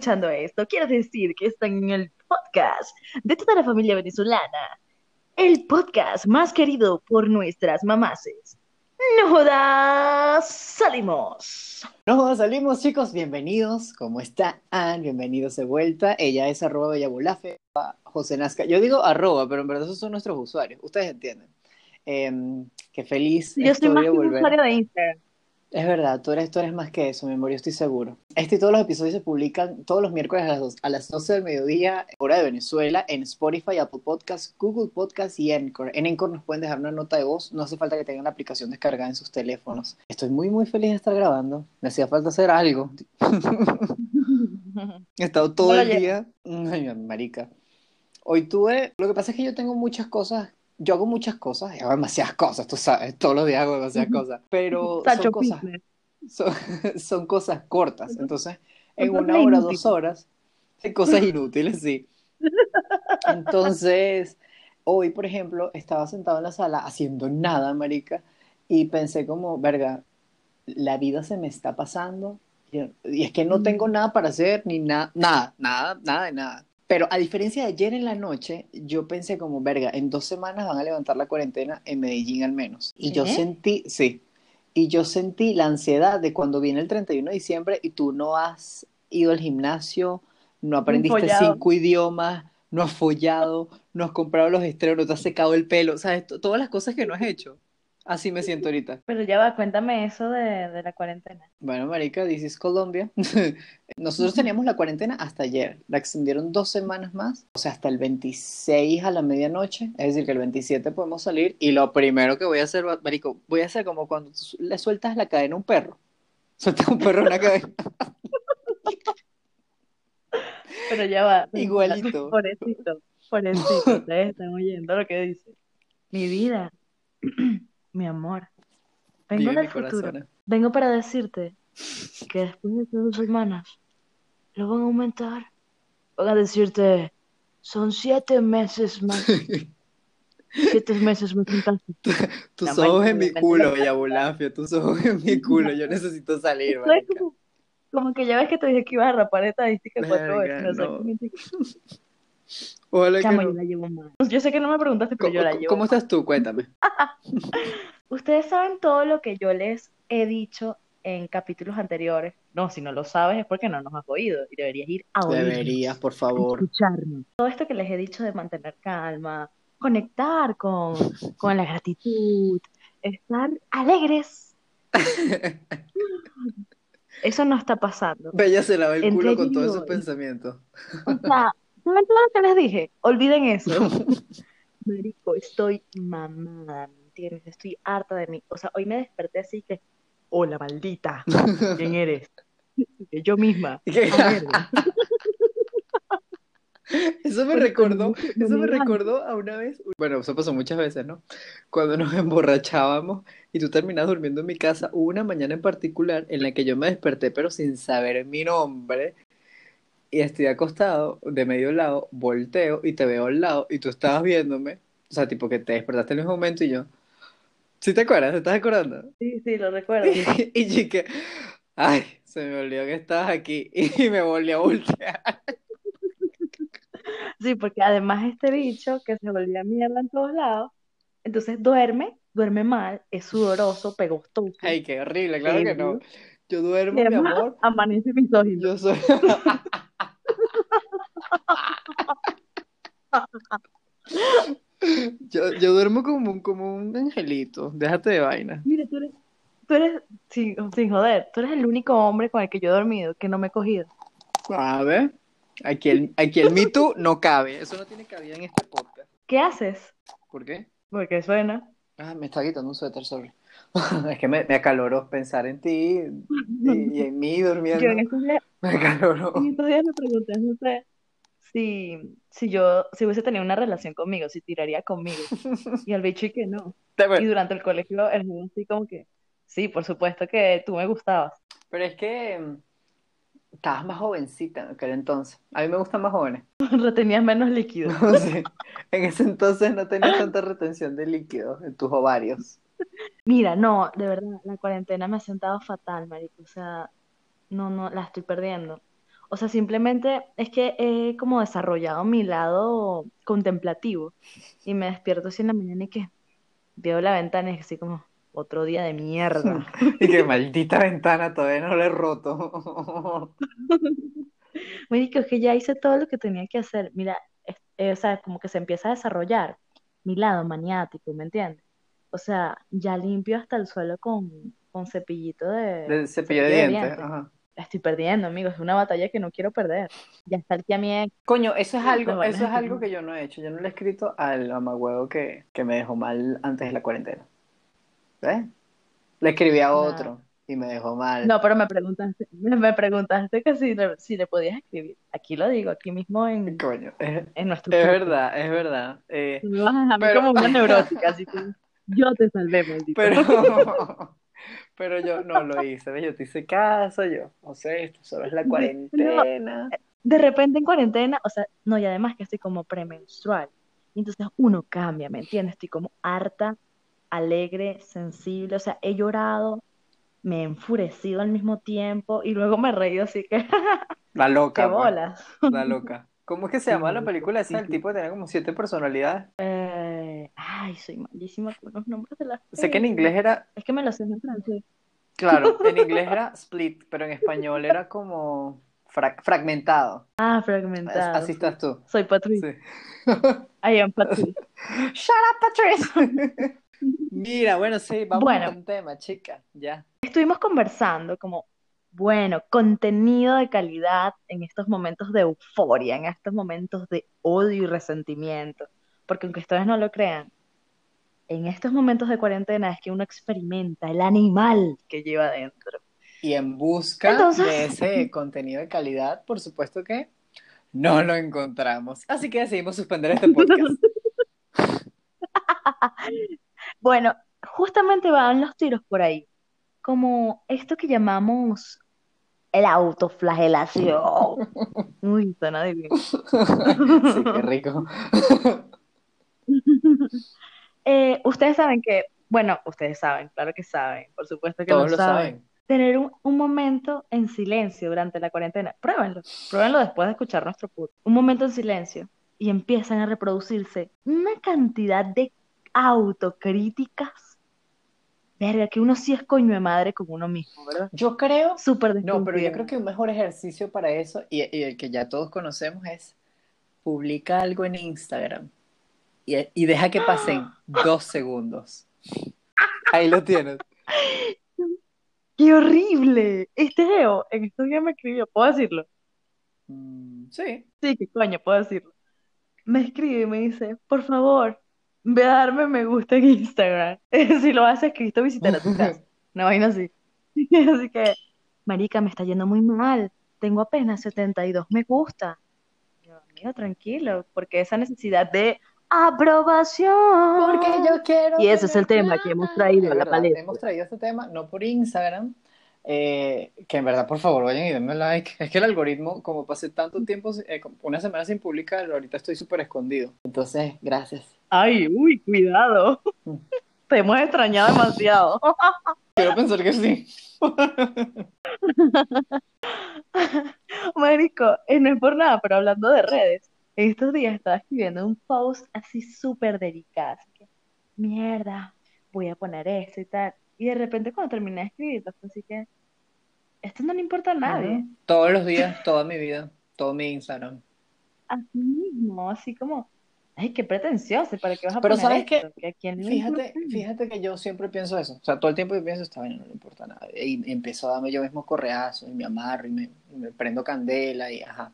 escuchando esto, quiero decir que están en el podcast de toda la familia venezolana, el podcast más querido por nuestras mamases. No jodas, salimos. No jodas, salimos chicos, bienvenidos, ¿cómo están? Bienvenidos de vuelta, ella es arroba bellabulafe, José Nazca, yo digo arroba, pero en verdad esos son nuestros usuarios, ustedes entienden. Eh, qué feliz Yo estoy más de volver. usuario de Instagram. Es verdad, tú eres, tú eres más que eso, mi amor, yo estoy seguro. Este y todos los episodios se publican todos los miércoles a las, dos- a las 12 del mediodía, hora de Venezuela, en Spotify, Apple Podcasts, Google Podcasts y Anchor. En Anchor nos pueden dejar una nota de voz, no hace falta que tengan la aplicación descargada en sus teléfonos. Estoy muy, muy feliz de estar grabando. Me hacía falta hacer algo. He estado todo No el día. Ay, marica. Hoy tuve. Lo que pasa es que yo tengo muchas cosas. Yo hago muchas cosas, hago demasiadas cosas, tú sabes. Todos los días hago demasiadas cosas. Pero son cosas, son, son cosas cortas. Entonces, en una hora, inútiles. dos horas, hay cosas inútiles, sí. Entonces, hoy, por ejemplo, estaba sentado en la sala haciendo nada, marica, y pensé como, verga, la vida se me está pasando y y es que no tengo nada para hacer, ni nada, nada, nada, nada de nada. Pero a diferencia de ayer en la noche, yo pensé como, verga, en dos semanas van a levantar la cuarentena en Medellín al menos. Y yo ¿Qué? sentí, sí, y yo sentí la ansiedad de cuando viene el 31 de diciembre y tú no has ido al gimnasio, no aprendiste cinco idiomas, no has follado, no has comprado los estrenos, no te has secado el pelo, ¿sabes? T- Todas las cosas que no has hecho. Así me siento ahorita. Pero ya va, cuéntame eso de, de la cuarentena. Bueno, marica, this is Colombia. Nosotros teníamos la cuarentena hasta ayer. La extendieron dos semanas más, o sea, hasta el 26 a la medianoche. Es decir, que el 27 podemos salir. Y lo primero que voy a hacer, marico, voy a hacer como cuando tú le sueltas la cadena a un perro. Sueltas un perro en la cadena. Pero ya va. Igualito. Pobrecito, pobrecito. Ustedes están oyendo lo que dice. Mi vida, mi amor. Vengo Vive del futuro. corazón. Vengo para decirte que después de dos semanas lo van a aumentar. Van a decirte, son siete meses más. Siete meses más. Tus La ojos en mi culo, Bella Bolafia. Tus ojos en mi culo. Yo necesito salir, como, como que ya ves que te dije que ibas a rapar estadística cuatro veces. No, que no. yo la llevo mal. Yo sé que no me preguntaste, pero yo la ¿Cómo, llevo cómo estás tú? Cuéntame. Ustedes saben todo lo que yo les he dicho en capítulos anteriores. No, si no lo sabes es porque no nos has oído y deberías ir a oírnos, Deberías, por favor. escucharnos. Todo esto que les he dicho de mantener calma, conectar con, con la gratitud, estar alegres. Eso no está pasando. Bella se lava el Entre culo con todos esos pensamientos. O sea, ¿saben todo lo que les dije? Olviden eso. Marico, estoy mamada, ¿me entiendes? Estoy harta de mí. O sea, hoy me desperté así que, hola, maldita, ¿quién eres? Yo misma. Eso me Porque recordó, eso me recordó a una vez, bueno, eso pasó muchas veces, ¿no? Cuando nos emborrachábamos y tú terminas durmiendo en mi casa, hubo una mañana en particular en la que yo me desperté pero sin saber mi nombre y estoy acostado de medio lado, volteo y te veo al lado y tú estabas viéndome, o sea, tipo que te despertaste en el mismo momento y yo, ¿sí te acuerdas? ¿Te estás acordando? Sí, sí, lo recuerdo. Y chique, ay, se me olvidó que estabas aquí y me volví a voltear. Sí, porque además este bicho que se volvía mierda en todos lados, entonces duerme, duerme mal, es sudoroso, pegostoso, Ay, qué horrible, claro que no. Yo duermo, y mi amor. amanece misógino. Yo soy. Yo, yo duermo como un, como un angelito. Déjate de vaina. Mira, tú eres, tú eres, sin, sin joder, tú eres el único hombre con el que yo he dormido que no me he cogido. A ver. Aquí el, aquí el Me Too no cabe. Eso no tiene cabida en este podcast. ¿Qué haces? ¿Por qué? Porque suena. Ah, me está quitando un suéter, sorry. Es que me, me acaloró pensar en ti y, y en mí durmiendo. Yo en estos días, Me acaloró. en estos días le pregunté a José si, si yo, si hubiese tenido una relación conmigo, si tiraría conmigo. Y el bicho y que no. Y durante el colegio, el juego así como que, sí, por supuesto que tú me gustabas. Pero es que mm, Estabas más jovencita en aquel entonces. A mí me gustan más jóvenes. Retenías menos líquido. Sí. En ese entonces no tenías tanta retención de líquidos en tus ovarios. Mira, no, de verdad, la cuarentena me ha sentado fatal, marico. O sea, no, no, la estoy perdiendo. O sea, simplemente es que he como desarrollado mi lado contemplativo y me despierto así en la mañana y que veo la ventana y es así como otro día de mierda. Y que maldita ventana todavía no la he roto. Marico, es que ya hice todo lo que tenía que hacer. Mira, es- eh, o sea, como que se empieza a desarrollar mi lado maniático, ¿me entiendes? O sea, ya limpio hasta el suelo con, con cepillito de, Del cepillo de cepillo de dientes. dientes. Ajá. La estoy perdiendo, amigos. Es una batalla que no quiero perder. Ya está mi ex. Coño, eso es algo, Las vainas eso es algo que yo no he hecho. Yo no le he escrito al mamagüevo que, que me dejó mal antes de la cuarentena. ¿Ves? Le escribí a otro y me dejó mal. No, pero me preguntaste, me preguntaste que si le, si le podías escribir. Aquí lo digo, aquí mismo en, Coño, es, en nuestro es verdad, es verdad. Eh, me vas a dejar mí pero- como una neurótica, así que yo te salvé, maldito. pero, pero yo no lo hice. ¿ves? Yo te hice caso, yo. O sea, esto solo es la cuarentena. De repente en cuarentena, o sea, no, y además que estoy como premenstrual. Y entonces uno cambia, ¿me entiendes? Estoy como harta, alegre, sensible, o sea, he llorado, me he enfurecido al mismo tiempo y luego me he reído así que, La qué loca, pues. bolas. La loca. ¿Cómo es que se llama la película esa? El tipo tenía como siete personalidades. Eh, ay, soy malísima con los nombres de las Sé que en inglés era, Es que me lo sé en francés. claro, en inglés era split, pero en español era como fra- fragmentado. Ah, fragmentado. Así estás tú. Soy Patricia. Sí. I am Patricia. Shut up, Patrice. Mira, bueno, sí, vamos Bueno. con tema, chica. Ya. Estuvimos conversando como, bueno, contenido de calidad en estos momentos de euforia, en estos momentos de odio y resentimiento. Porque aunque ustedes no lo crean, en estos momentos de cuarentena es que uno experimenta el animal que lleva adentro. Y en busca Entonces- de ese contenido de calidad, por supuesto que no lo encontramos. Así que decidimos suspender este podcast. Bueno, justamente van los tiros por ahí, como esto que llamamos el autoflagelación. Uy, suena. Sí, qué rico. Eh, ustedes saben que, bueno, ustedes saben, claro que saben, por supuesto que Todos lo lo saben. saben. Tener un, un momento en silencio durante la cuarentena. Pruébenlo, pruébenlo después de escuchar nuestro podcast. Un momento en silencio y empiezan a reproducirse una cantidad de autocríticas. Verga, que uno sí es coño de madre con uno mismo, ¿verdad? Yo creo Súper No, pero yo creo que un mejor ejercicio para eso, y, y el que ya todos conocemos, es publica algo en Instagram y, y deja que pasen dos segundos. Ahí lo tienes. ¡Qué horrible! Este Geo en estos días me escribió, ¿puedo decirlo? Mm, sí. Sí, qué coño, puedo decirlo. Me escribe y me dice, por favor, ve a darme me gusta en Instagram. Si lo haces, Cristo visitará tu casa. Una vaina así. Así que, marica, me está yendo muy mal. Tengo apenas 72 me gusta. Yo, amigo, tranquilo, porque esa necesidad de aprobación. Porque yo quiero. Y ese es el tema que hemos traído a la verdad, palestra. Hemos traído este tema, no por Instagram, eh, que en verdad, por favor, vayan y denme like. Es que el algoritmo, como pasé tanto tiempo, eh, una semana sin publicar, ahorita estoy súper escondido. Entonces, gracias. Ay, uy, cuidado. Te hemos extrañado demasiado. Quiero pensar que sí. Marico, eh, no es por nada, pero hablando de redes, en estos días estaba escribiendo un post así súper delicado, así que, mierda, voy a poner esto y tal. Y de repente cuando terminé de escribirlo, fue así que, esto no le importa a nadie. Todos los días, toda mi vida, todo mi Instagram. Así mismo, así como, ay, qué pretencioso, ¿para qué vas a Pero poner ¿sabes esto? Que a quién le Fíjate, fíjate que yo siempre pienso eso. O sea, todo el tiempo yo pienso, esta vaina no le importa a nadie. Y empiezo a darme yo mismo correazos y me amarro y me, y me prendo candela y ajá.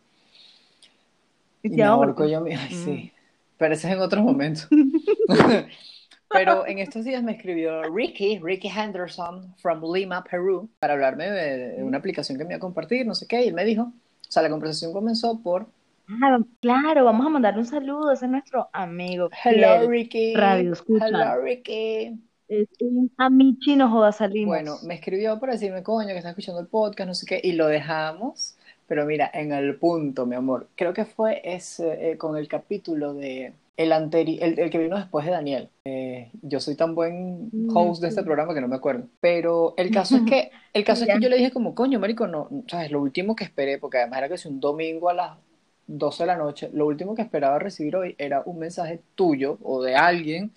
Y te me ahorco. yo mismo. Ay, sí. Pero ese es en otros momentos. Pero en estos días me escribió Ricky, Ricky Henderson, from Lima, Perú, para hablarme de, de una aplicación que me iba a compartir, no sé qué. Y él me dijo, o sea, la conversación comenzó por Ah, claro, vamos a mandarle un saludo, ese es nuestro amigo Hello, fiel. Ricky. radio escucha. Hello, Ricky. Es un amichi, no joda, salimos. Bueno, me escribió para decirme, coño, que está escuchando el podcast, no sé qué, y lo dejamos, pero mira, en el punto, mi amor. Creo que fue ese, eh, con el capítulo de el, anteri el, el que vino después de Daniel. Eh, yo soy tan buen host de este programa que no me acuerdo. Pero el caso es que, el caso es que yo le dije como, coño, marico, no, sabes, lo último que esperé, porque además era que si un domingo a las 12 de la noche, lo último que esperaba recibir hoy era un mensaje tuyo o de alguien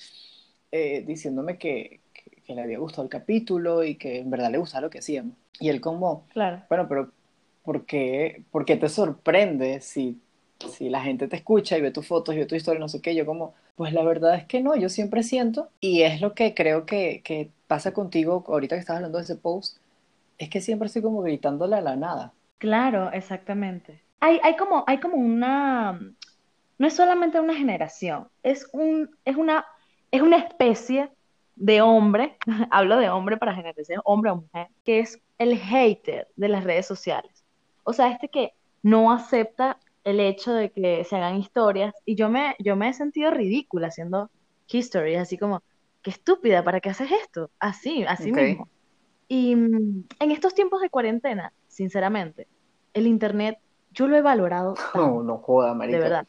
eh, diciéndome que, que, que le había gustado el capítulo y que en verdad le gustaba lo que hacíamos. Y él como, Claro. bueno, pero ¿por qué, por qué te sorprende si, si la gente te escucha y ve tus fotos y ve tu historia, no sé qué? Yo como, pues la verdad es que no, yo siempre siento, y es lo que creo que, que pasa contigo ahorita que estás hablando de ese post, es que siempre estoy como gritándole a la nada. Claro, exactamente. Hay, hay como, hay como una, no es solamente una generación, es un, es una, es una especie de hombre, hablo de hombre para generalizar, hombre o mujer, que es el hater de las redes sociales. O sea, este que no acepta el hecho de que se hagan historias, y yo me, yo me he sentido ridícula haciendo historias, así como, qué estúpida, ¿para qué haces esto? Así, así Ok. mismo. Y mm, en estos tiempos de cuarentena, sinceramente, el internet yo lo he valorado No, tanto, no joda, de marica. verdad.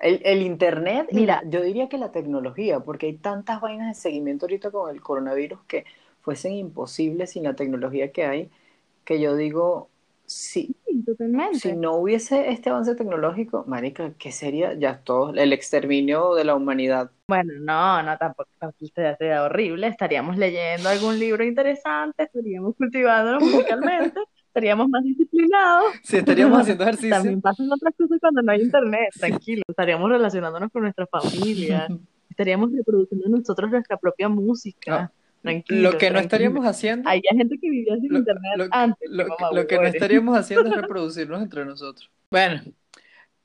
El, el internet, y Mira, la- yo diría que la tecnología, porque hay tantas vainas de seguimiento ahorita con el coronavirus que fuesen imposibles sin la tecnología que hay, que yo digo, si, sí, si totalmente. no hubiese este avance tecnológico, marica, ¿qué sería ya todo el exterminio de la humanidad? Bueno, no, no, tampoco, tampoco sería horrible. Estaríamos leyendo algún libro interesante, estaríamos cultivándonos musicalmente, estaríamos más disciplinados. Si estaríamos haciendo ejercicio. También pasan otras cosas cuando no hay internet, tranquilo. Estaríamos relacionándonos con nuestra familia, estaríamos reproduciendo nosotros nuestra propia música, tranquilo, Lo que no estaríamos haciendo, Había gente que vivía sin lo, internet lo- antes, lo- qué mamá lo que no estaríamos haciendo es reproducirnos entre nosotros. Bueno,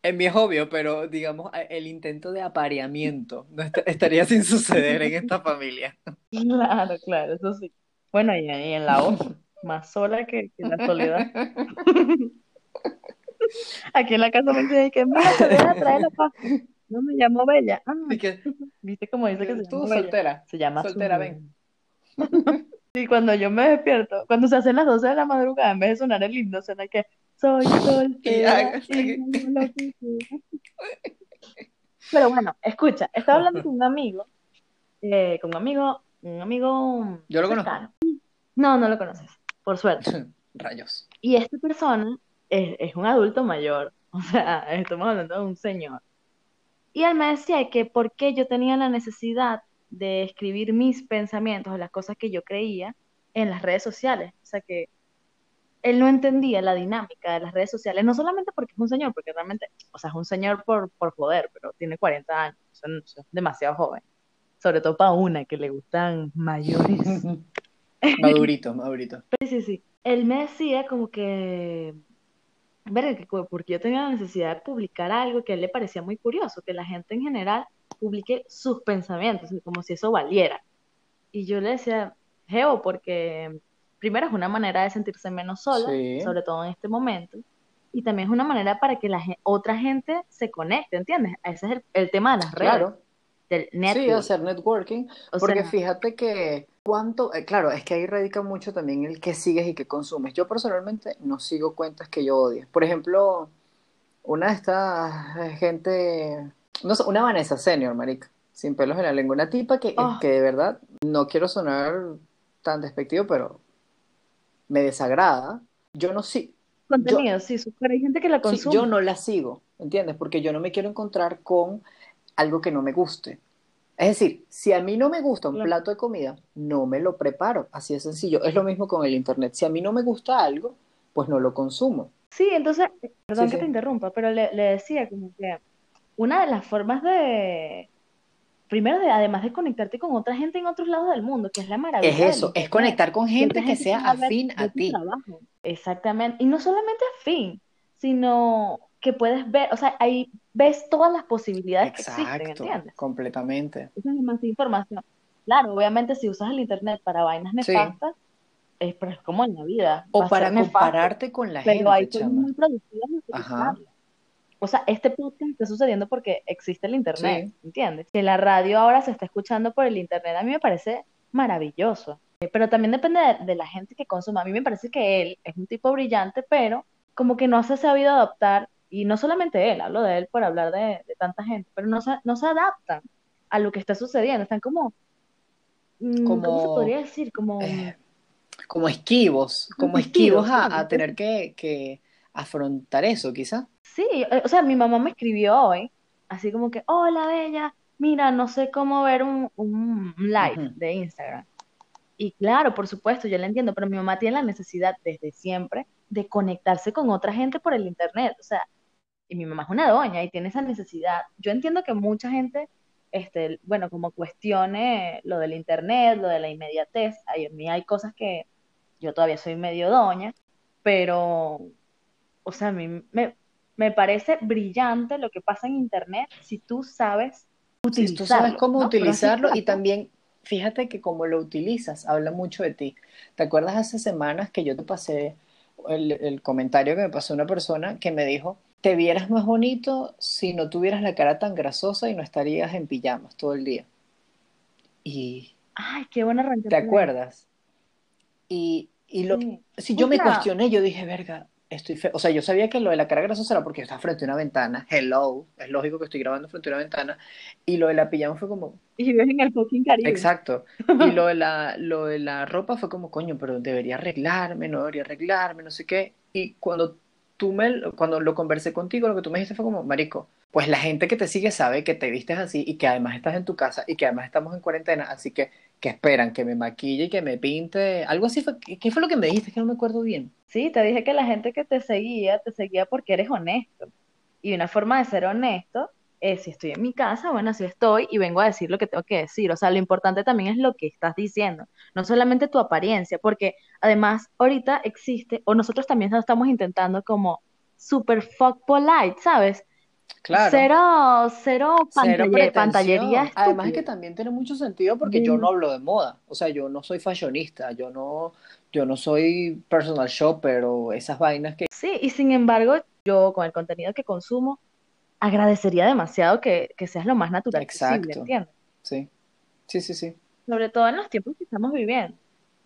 en mí es obvio, pero digamos, el intento de apareamiento no est- estaría sin suceder en esta familia. Claro, claro, eso sí. Bueno, y, y en la otra, más sola que, que la soledad. Aquí en la casa me dicen que mira, te voy a traer la paz. No me llamo Bella. Ah, que ¿viste cómo dice que se tú llama Bella? soltera, Se llama soltera, ven. Y cuando yo me despierto, cuando se hacen las 12 de la madrugada, en vez de sonar el himno, suena que soy soltera y. Pero bueno, escucha, estaba hablando con un amigo, eh, con un amigo, un amigo Yo lo conozco. No, no lo conoces, por suerte. Rayos. Y esta persona es, es un adulto mayor, o sea, estamos hablando de un señor. Y él me decía que por qué yo tenía la necesidad de escribir mis pensamientos o las cosas que yo creía en las redes sociales. O sea que él no entendía la dinámica de las redes sociales, no solamente porque es un señor, porque realmente, o sea, es un señor por, por joder, pero tiene 40 años, es demasiado joven. Sobre todo para una que le gustan mayores. Madurito, madurito. Sí, sí, sí. Él me decía como que, verga, que porque yo tenía la necesidad de publicar algo que a él le parecía muy curioso, que la gente en general publique sus pensamientos, como si eso valiera. Y yo le decía, Geo, porque primero es una manera de sentirse menos sola, Sí. sobre todo en este momento, y también es una manera para que la otra gente se conecte, ¿entiendes? Ese es el, el tema de las redes, Claro. Del Sí, hacer networking. O Porque sea, fíjate que cuánto, eh, claro, es que ahí radica mucho también el que sigues y que consumes. Yo personalmente no sigo cuentas que yo odie. Por ejemplo, una de estas eh, gente, no sé, una Vanessa Senior, marica, sin pelos en la lengua, una tipa que, Oh. que de verdad no quiero sonar tan despectivo, pero me desagrada. Yo no sí, yo, contenido, sí, súper, hay gente que la sí, consume. yo no la sigo, ¿entiendes? Porque yo no me quiero encontrar con algo que no me guste. Es decir, si a mí no me gusta un Claro. plato de comida, no me lo preparo. Así de sencillo. Es lo mismo con el internet. Si a mí no me gusta algo, pues no lo consumo. Sí, entonces, perdón Sí, que te interrumpa, pero le, le decía como que una de las formas de, primero de, además de conectarte con otra gente en otros lados del mundo, que es la Es maravilla del eso, es conectar con gente que sea afín a ti. trabajo. Exactamente, y no solamente afín, sino que puedes ver, o sea, ahí ves todas las posibilidades que existen, ¿entiendes? completamente. Esa es demasiada información. Claro, obviamente si usas el internet para vainas Sí. nefastas, es, pero es como en la vida, O para nefasto. compararte con la Pero hay gente, cosas chama. muy productivas utilizarlo. O sea, este podcast está sucediendo porque existe el internet, sí. ¿entiendes? Que la radio ahora se está escuchando por el internet, a mí me parece maravilloso. Eh, Pero también depende de, de la gente que consuma. A mí me parece que él es un tipo brillante, pero como que no se ha sabido adaptar, y no solamente él, hablo de él por hablar de, de tanta gente, pero no se, no se adaptan a lo que está sucediendo. Están como, mm, ¿cómo se podría decir? Como, eh, como esquivos, como esquivos esquivos, a, tener que, que afrontar eso, quizá. Sí, eh, o sea, mi mamá me escribió hoy, así como que, hola, Bella, mira, no sé cómo ver un, un live de Instagram. Y claro, por supuesto, yo la entiendo, pero mi mamá tiene la necesidad desde siempre de conectarse con otra gente por el internet. O sea, y mi mamá es una doña y tiene esa necesidad. Yo entiendo que mucha gente, este, bueno, como cuestione lo del internet, lo de la inmediatez, hay, a mí hay cosas que yo todavía soy medio doña, pero, o sea, a mí me, me parece brillante lo que pasa en internet si tú sabes Si tú sabes utilizarlo, cómo utilizarlo y también fíjate que como lo utilizas, habla mucho de ti. ¿Te acuerdas hace semanas que yo te pasé el, el comentario que me pasó una persona que me dijo, te vieras más bonito si no tuvieras la cara tan grasosa y no estarías en pijamas todo el día? Y Ay, qué buen arranque ¿te acuerdas? Y, y lo, Sí. si yo me cuestioné, yo dije, verga, estoy feo. O sea, yo sabía que lo de la cara grasosa era porque estaba frente a una ventana. Hello, es lógico que estoy grabando frente a una ventana. Y lo de la pijama fue como, y vives en el fucking Caribe. exacto. Y lo de la, lo de la ropa fue como, coño, pero debería arreglarme, no debería arreglarme, no sé qué. Y cuando cuando lo conversé contigo, lo que tú me dijiste fue como, marico, pues la gente que te sigue sabe que te vistes así y que además estás en tu casa y que además estamos en cuarentena, así que, que esperan que me maquille y que me pinte. Algo así fue, ¿qué fue lo que me dijiste? Que no me acuerdo bien. Sí, te dije que la gente que te seguía, te seguía porque eres honesto. Y una forma de ser honesto es si estoy en mi casa, bueno, así estoy y vengo a decir lo que tengo que decir. O sea, lo importante también es lo que estás diciendo, no solamente tu apariencia, porque además ahorita existe, o nosotros también estamos intentando como super fuck polite, ¿sabes? Claro. Cero, cero Cero pantalle- pantallería. Además es que también tiene mucho sentido porque yo no De- hablo de moda. O sea, yo no soy fashionista, yo no, yo no soy personal shopper o esas vainas que... Sí, y sin embargo, yo con el contenido que consumo, agradecería demasiado que, que seas lo más natural posible, Exacto. ¿entiendes? Sí, sí, sí, sí. Sobre todo en los tiempos que estamos viviendo.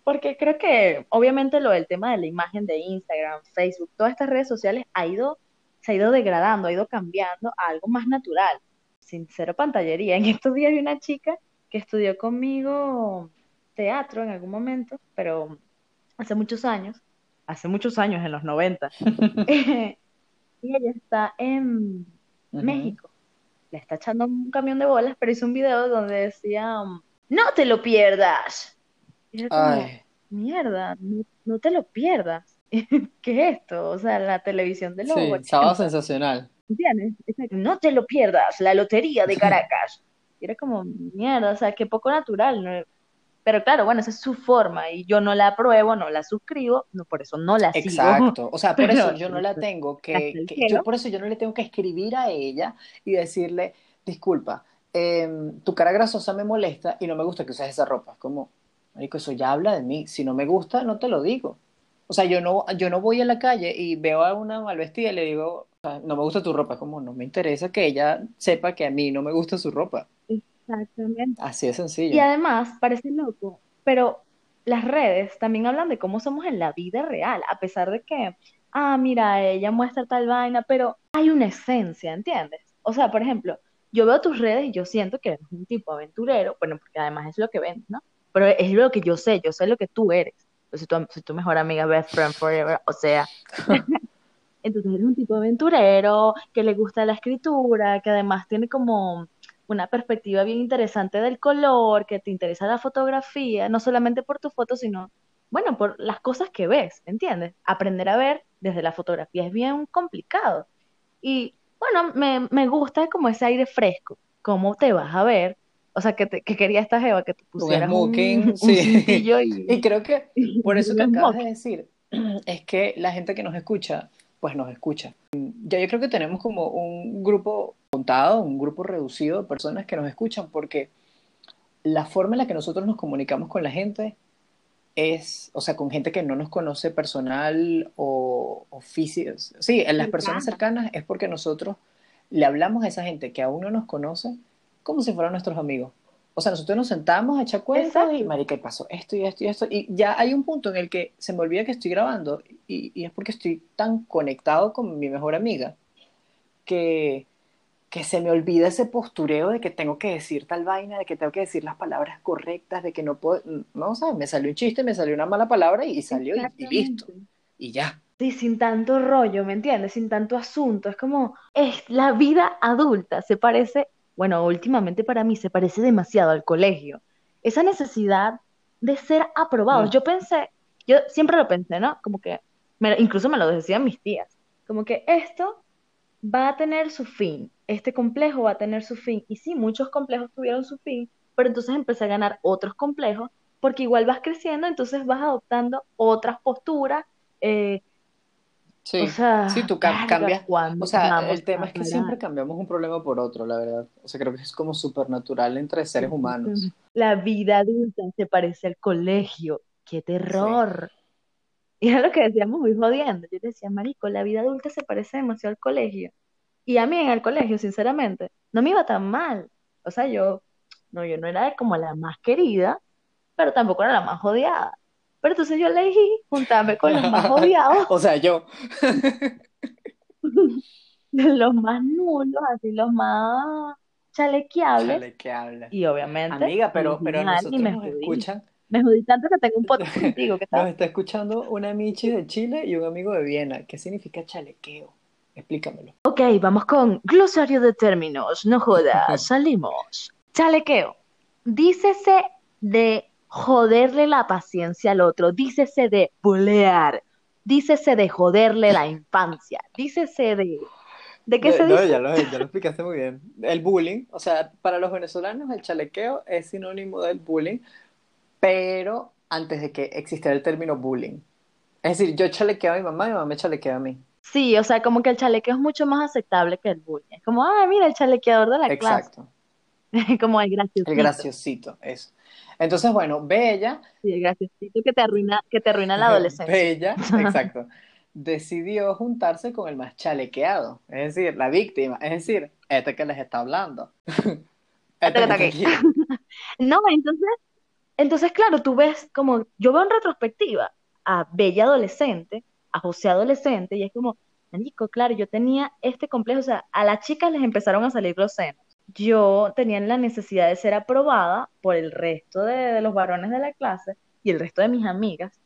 Porque creo que obviamente lo del tema de la imagen de Instagram, Facebook, todas estas redes sociales ha ido, se ha ido degradando, ha ido cambiando a algo más natural, sin cero pantallería. En estos días vi una chica que estudió conmigo teatro en algún momento, pero hace muchos años, hace muchos años, en los 90, y ella está en México. Le está echando un camión de bolas, pero hizo un video donde decía, no te lo pierdas. Y como, mierda, no, no te lo pierdas. ¿Qué es esto? O sea, la televisión de los sí, 80, sensacional. ¿entiendes? No te lo pierdas, la lotería de Caracas. Y era como, mierda, o sea, qué poco natural, ¿no? Pero claro, bueno, esa es su forma y yo no la apruebo, no la suscribo, no, por eso no la sigo, Exacto. O sea, por eso yo no la tengo que, que- yo por eso yo no le tengo que escribir a ella y decirle, disculpa, em, tu cara grasosa me molesta y no me gusta que uses esa ropa. Es como, marico, eso ya habla de mí. Si no me gusta, no te lo digo. O sea, yo no, yo no voy a la calle y veo a una mal vestida y le digo, "O sea, no me gusta tu ropa. Es como, no me interesa que ella sepa que a mí no me gusta su ropa. Exactamente. Así de Y sencillo. además, parece loco, pero las redes también hablan de cómo somos en la vida real, a pesar de que, ah, mira, ella muestra tal vaina, pero hay una esencia, ¿entiendes? O sea, por ejemplo, yo veo tus redes y yo siento que eres un tipo aventurero, bueno, porque además es lo que vendes, ¿no? Pero es lo que yo sé, yo sé lo que tú eres. Yo soy tu, soy tu mejor amiga, best friend forever, o sea, entonces eres un tipo aventurero, que le gusta la escritura, que además tiene como una perspectiva bien interesante del color, que te interesa la fotografía, no solamente por tu foto, sino, bueno, por las cosas que ves, ¿entiendes? Aprender a ver desde la fotografía es bien complicado. Y bueno, me, me gusta como ese aire fresco, cómo te vas a ver. O sea, que, te- que quería esta jeva que te pusieras un, smoking, un sí. Y y, creo que por eso que acabas de decir, es que la gente que nos escucha, pues nos escucha. Ya yo creo que tenemos como un grupo contado, un grupo reducido de personas que nos escuchan, porque la forma en la que nosotros nos comunicamos con la gente es, o sea, con gente que no nos conoce personal o, o físico. Sí, en las personas Cercana. cercanas es porque nosotros le hablamos a esa gente que aún no nos conoce como si fueran nuestros amigos. O sea, nosotros nos sentamos a echar cuentas y, marica, y pasó esto y esto y esto. Y ya hay un punto en el que se me olvida que estoy grabando y, y es porque estoy tan conectado con mi mejor amiga que, que se me olvida ese postureo de que tengo que decir tal vaina, de que tengo que decir las palabras correctas, de que no puedo, no, ¿sabes? Me salió un chiste, me salió una mala palabra y salió y, y listo. Y ya. Sí, sin tanto rollo, ¿me entiendes? Sin tanto asunto. Es como, es la vida adulta. Se parece, bueno, últimamente para mí se parece demasiado al colegio. Esa necesidad de ser aprobados. Mm. Yo pensé, yo siempre lo pensé, ¿no? Como que, me- incluso me lo decían mis tías, como que esto va a tener su fin, este complejo va a tener su fin. Y sí, muchos complejos tuvieron su fin, pero entonces empecé a ganar otros complejos, porque igual vas creciendo, entonces vas adoptando otras posturas. eh, Sí, o sea, sí, tú cambias. ¿cuándo O sea, el tema es que siempre cambiamos un problema por otro, la verdad. O sea, creo que es como súper natural entre seres humanos. La vida adulta se parece al colegio. ¡Qué terror! Y era lo que decíamos muy jodiendo. Yo decía, marico, la vida adulta se parece demasiado al colegio. Y a mí en el colegio, sinceramente, no me iba tan mal. O sea, yo, no, yo no era como la más querida, pero tampoco era la más odiada. Pero entonces yo elegí juntarme con los más odiados, O sea, yo. los más nulos, así los más chalequeables. Chale, ¿qué habla? Y obviamente Amiga, pero, pero mal nosotros me nos escuchan. Me jodí tanto que tengo un podcast contigo Nos está escuchando una Michi de Chile y un amigo de Viena. ¿Qué significa chalequeo? Explícamelo. Ok, vamos con glosario de términos. No jodas, salimos. Chalequeo. Dícese de joderle la paciencia al otro. Dícese de bulear. Dícese de joderle la infancia. Dícese de. ¿De qué se no, dice? ya lo, ya lo explicaste muy bien. El bullying, o sea, para los venezolanos el chalequeo es sinónimo del bullying, pero antes de que existiera el término bullying. Es decir, yo chalequeo a mi mamá y mi mamá me chalequea a mí. Sí, o sea, como que el chalequeo es mucho más aceptable que el bullying. Es como, ah, mira, el chalequeador de la Exacto. clase. Como el graciosito. El graciosito, eso. Entonces, bueno, Bella, Sí, el graciosito que te arruina, que te arruina la adolescencia. Bella, exacto, decidió juntarse con el más chalequeado, es decir, la víctima, es decir, este que les está hablando. Este que está aquí. No, entonces, entonces, claro, tú ves como, yo veo en retrospectiva a Bella adolescente, a José adolescente, y es como, Nico, claro, yo tenía este complejo, o sea, a las chicas les empezaron a salir los senos. Yo tenía la necesidad de ser aprobada por el resto de, de los varones de la clase y el resto de mis amigas,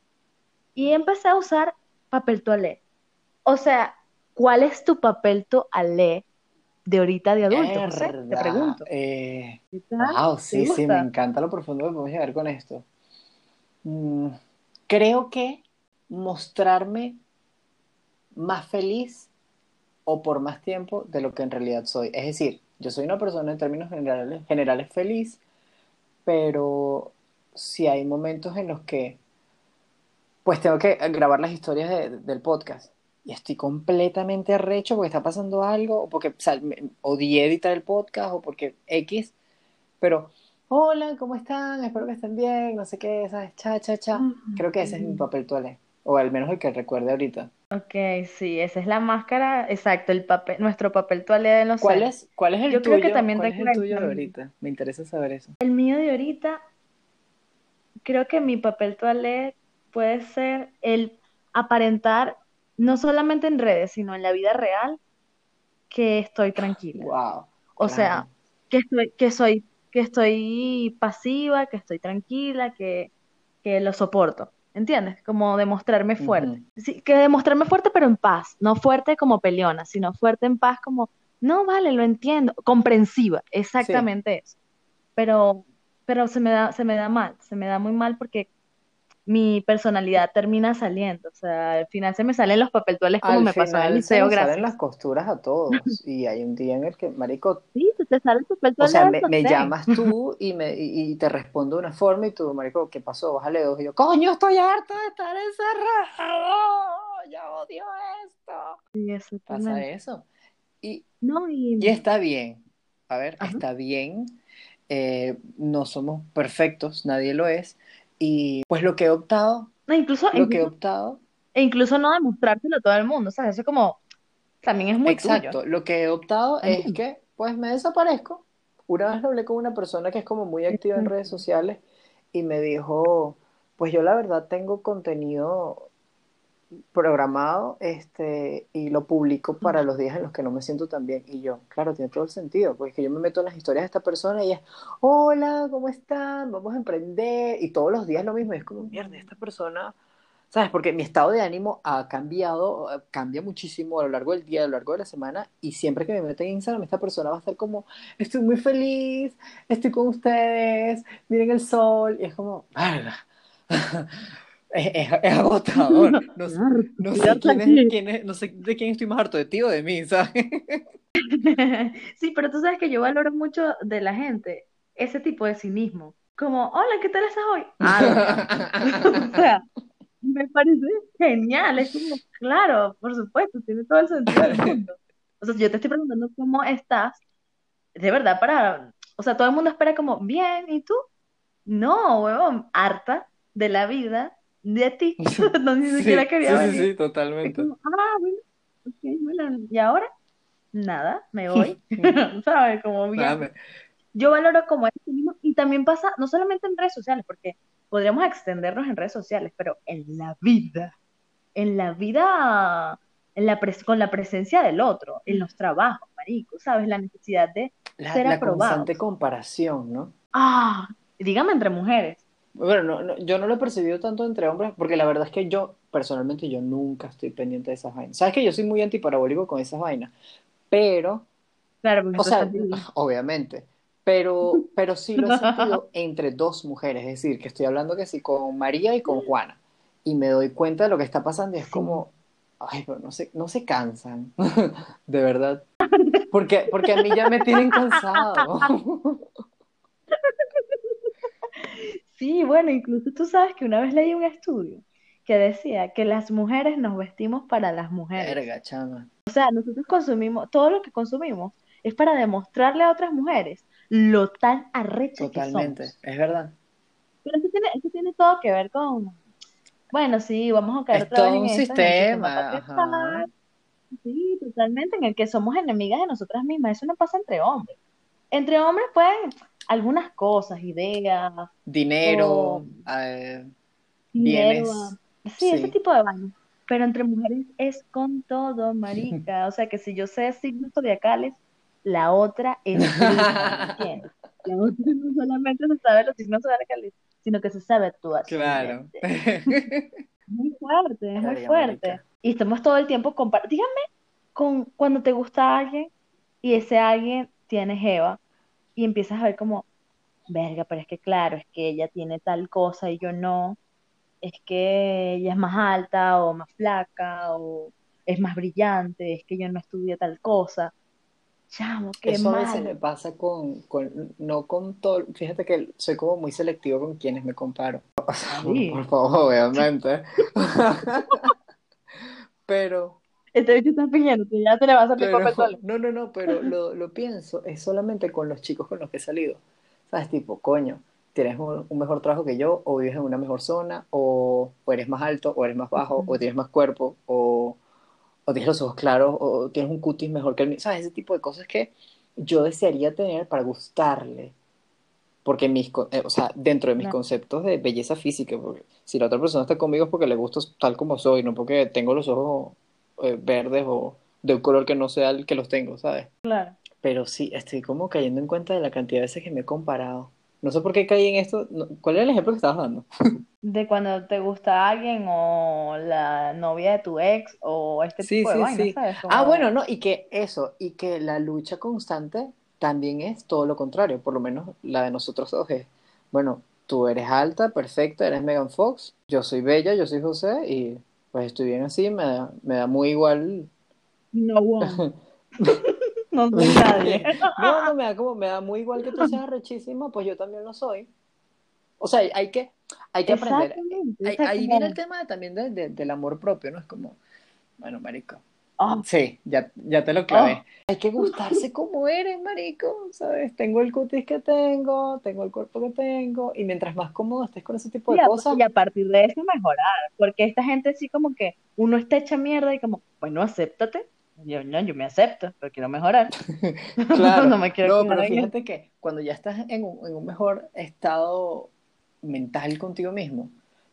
y empecé a usar papel toalé. O sea, ¿cuál es tu papel toalé de ahorita de adulto? Te pregunto. eh. Wow, ¿Te sí, sí, me encanta lo profundo que podemos llegar con esto. Mm, creo que mostrarme más feliz o por más tiempo de lo que en realidad soy. Es decir, yo soy una persona en términos generales, generales feliz, pero si hay momentos en los que pues tengo que grabar las historias de- del podcast y estoy completamente arrecho porque está pasando algo, o porque o sea, me- odié editar el podcast, o porque X, pero hola, ¿cómo están? Espero que estén bien, no sé qué, ¿sabes? Cha, cha, cha. Creo que ese es mi papel toalé, o al menos el que recuerde ahorita. Ok, sí, esa es la máscara, exacto, el papel, nuestro papel toalé de los ¿Cuál es, cuál es el Yo creo que tuyo? también ¿Cuál es el tuyo de ahorita? Me interesa saber eso. El mío de ahorita, creo que mi papel toalé puede ser el aparentar, no solamente en redes, sino en la vida real, que estoy tranquila. Wow, O sea, que estoy, que soy, que estoy pasiva, que estoy tranquila, que, que lo soporto. ¿Entiendes? Como demostrarme fuerte. Sí, que demostrarme fuerte, pero en paz. No fuerte como peleona, sino fuerte en paz, como, no, vale, lo entiendo. Comprensiva, Sí, exactamente eso. Pero, pero se me da, se me da mal, se me da muy mal porque mi personalidad termina saliendo. O sea, al final se me salen los papeltuales como al me pasó en el se liceo, nos salen las costuras a todos y hay un día en el que, marico, Sí, se te sale el O papeltuale sea, me, llamas tú y, me, y, y te respondo de una forma y tú, marico, ¿qué pasó? Bájale dos. Y yo, coño, estoy harta de estar encerrado. Ya odio esto. Sí, Pasa exactamente. eso. Y, No, y y, está bien. A ver, ajá. está bien. Eh, no somos perfectos, nadie lo es. Y pues lo que he optado, No, incluso, lo que he optado, e incluso no demostrárselo a todo el mundo, ¿sabes? Eso es como, también es muy tuyo, exacto, lo que he optado es que pues me desaparezco. Una vez hablé con una persona que es como muy activa en redes sociales y me dijo, pues yo la verdad tengo contenido programado este, y lo publico para los días en los que no me siento tan bien. Y yo, claro, tiene todo el sentido, porque es que yo me meto en las historias de esta persona y es, hola, ¿cómo están? Vamos a emprender. Y todos los días lo mismo, y es como, mierda, esta persona, ¿sabes? Porque mi estado de ánimo ha cambiado, eh, cambia muchísimo a lo largo del día, a lo largo de la semana, y siempre que me meto en Instagram, esta persona va a estar como, estoy muy feliz, estoy con ustedes, miren el sol, y es como, verga. Es, es, agotador. No, no sé, quién es, quién es, no sé de quién estoy más harto, de ti o de mí, ¿sabes? Sí, pero tú sabes que yo valoro mucho de la gente ese tipo de cinismo. Como, hola, ¿qué tal estás hoy? Ah, o sea, me parece genial. Es como, claro, por supuesto, tiene todo el sentido del mundo. O sea, yo te estoy preguntando cómo estás, de verdad, para. O sea, todo el mundo espera como, bien, ¿y tú? No, huevón, harta de la vida de ti, no ni siquiera quería sí, venir. Sí, sí, totalmente. ah, bueno, ok, bueno, y ahora, nada, me voy, ¿sabes? Como bien. Yo valoro como es mismo, y también pasa, no solamente en redes sociales, porque podríamos extendernos en redes sociales, pero en la vida, en la vida, en la con la presencia del otro, en los trabajos, marico, ¿sabes? La necesidad de ser la aprobado. La constante comparación, ¿no? Ah, dígame entre mujeres. Bueno, no, no, yo no lo he percibido tanto entre hombres, porque la verdad es que yo, personalmente, yo nunca estoy pendiente de esas vainas. Sabes que yo soy muy antiparabólico con esas vainas, pero, claro, o sea, obviamente, pero, pero sí lo he sentido entre dos mujeres, es decir, que estoy hablando que sí con María y con Juana, y me doy cuenta de lo que está pasando y es como, ay, pero no se, no se cansan, de verdad, porque, porque a mí ya me tienen cansado. Sí, bueno, incluso tú sabes que una vez leí un estudio que decía que las mujeres nos vestimos para las mujeres. Verga, chama. O sea, nosotros consumimos, todo lo que consumimos es para demostrarle a otras mujeres lo tan arrecho que somos. Totalmente, es verdad. Pero eso tiene, eso tiene todo que ver con, bueno, sí, vamos a caer Es otra vez todo en un esto, en el sistema, ajá. patriarcal. Sí, totalmente, en el que somos enemigas de nosotras mismas. Eso no pasa entre hombres. Entre hombres pueden algunas cosas, ideas, Dinero, o eh, dinero, bienes, sí, ese tipo de vainas. Pero entre mujeres es con todo, marica. O sea que si yo sé signos zodiacales, la otra es. La otra no solamente se sabe los signos zodiacales, sino que se sabe tu Claro. Muy fuerte, es muy fuerte. marica. Y estamos todo el tiempo comparando. Dígame, con, cuando te gusta alguien y ese alguien tiene jeva y empiezas a ver como, verga, pero es que claro, es que ella tiene tal cosa y yo no. Es que ella es más alta o más flaca o es más brillante, es que yo no estudié tal cosa. Chamo, qué Eso a veces me pasa con, con, no con todo, fíjate que soy como muy selectivo con quienes me comparo. O sea, por, Sí. por favor, obviamente. Pero, Este bicho está fingiendo, que ya te le va a salir pero, papel solo. no, no, no, pero lo, lo pienso, es solamente con los chicos con los que he salido. ¿Sabes? Tipo, coño, tienes un, un mejor trabajo que yo, o vives en una mejor zona, o, o eres más alto, o eres más bajo, o tienes más cuerpo, o, o tienes los ojos claros, o tienes un cutis mejor que el mío. ¿Sabes? Ese tipo de cosas que yo desearía tener para gustarle. Porque mis, eh, o sea, dentro de mis conceptos de belleza física, porque si la otra persona está conmigo es porque le gusto tal como soy, no porque tengo los ojos eh, verdes o de un color que no sea el que los tengo, ¿sabes? Claro. Pero sí, estoy como cayendo en cuenta de la cantidad de veces que me he comparado. No sé por qué caí en esto. ¿Cuál era el ejemplo que estabas dando? De cuando te gusta alguien o la novia de tu ex o este Sí, tipo de sí, vainas, sí. ¿sabes? Ah, bueno, no, y que eso, y que la lucha constante también es todo lo contrario, por lo menos la de nosotros dos es, bueno, tú eres alta, perfecta, eres Megan Fox, yo soy bella, yo soy José, y pues estoy bien así, me da, me da muy igual. no no soy nadie. No, no, me da como, me da muy igual que tú seas rechísima, pues yo también lo soy. O sea, hay que, hay que aprender. Ahí, viene el tema de- también de- de- del amor propio, ¿no? Es como, bueno, marico, oh, sí, ya, ya te lo clavé. oh, Hay que gustarse como eres, marico, ¿sabes? Tengo el cutis que tengo, tengo el cuerpo que tengo, y mientras más cómodo estés con ese tipo y de a, cosas, y a partir de eso mejorar, porque esta gente sí como que uno está hecha mierda y como, bueno, acéptate, Yo, no, yo me acepto, pero quiero mejorar. Claro, no me quiero no, pero fíjate que cuando ya estás en un, en un mejor estado mental contigo mismo,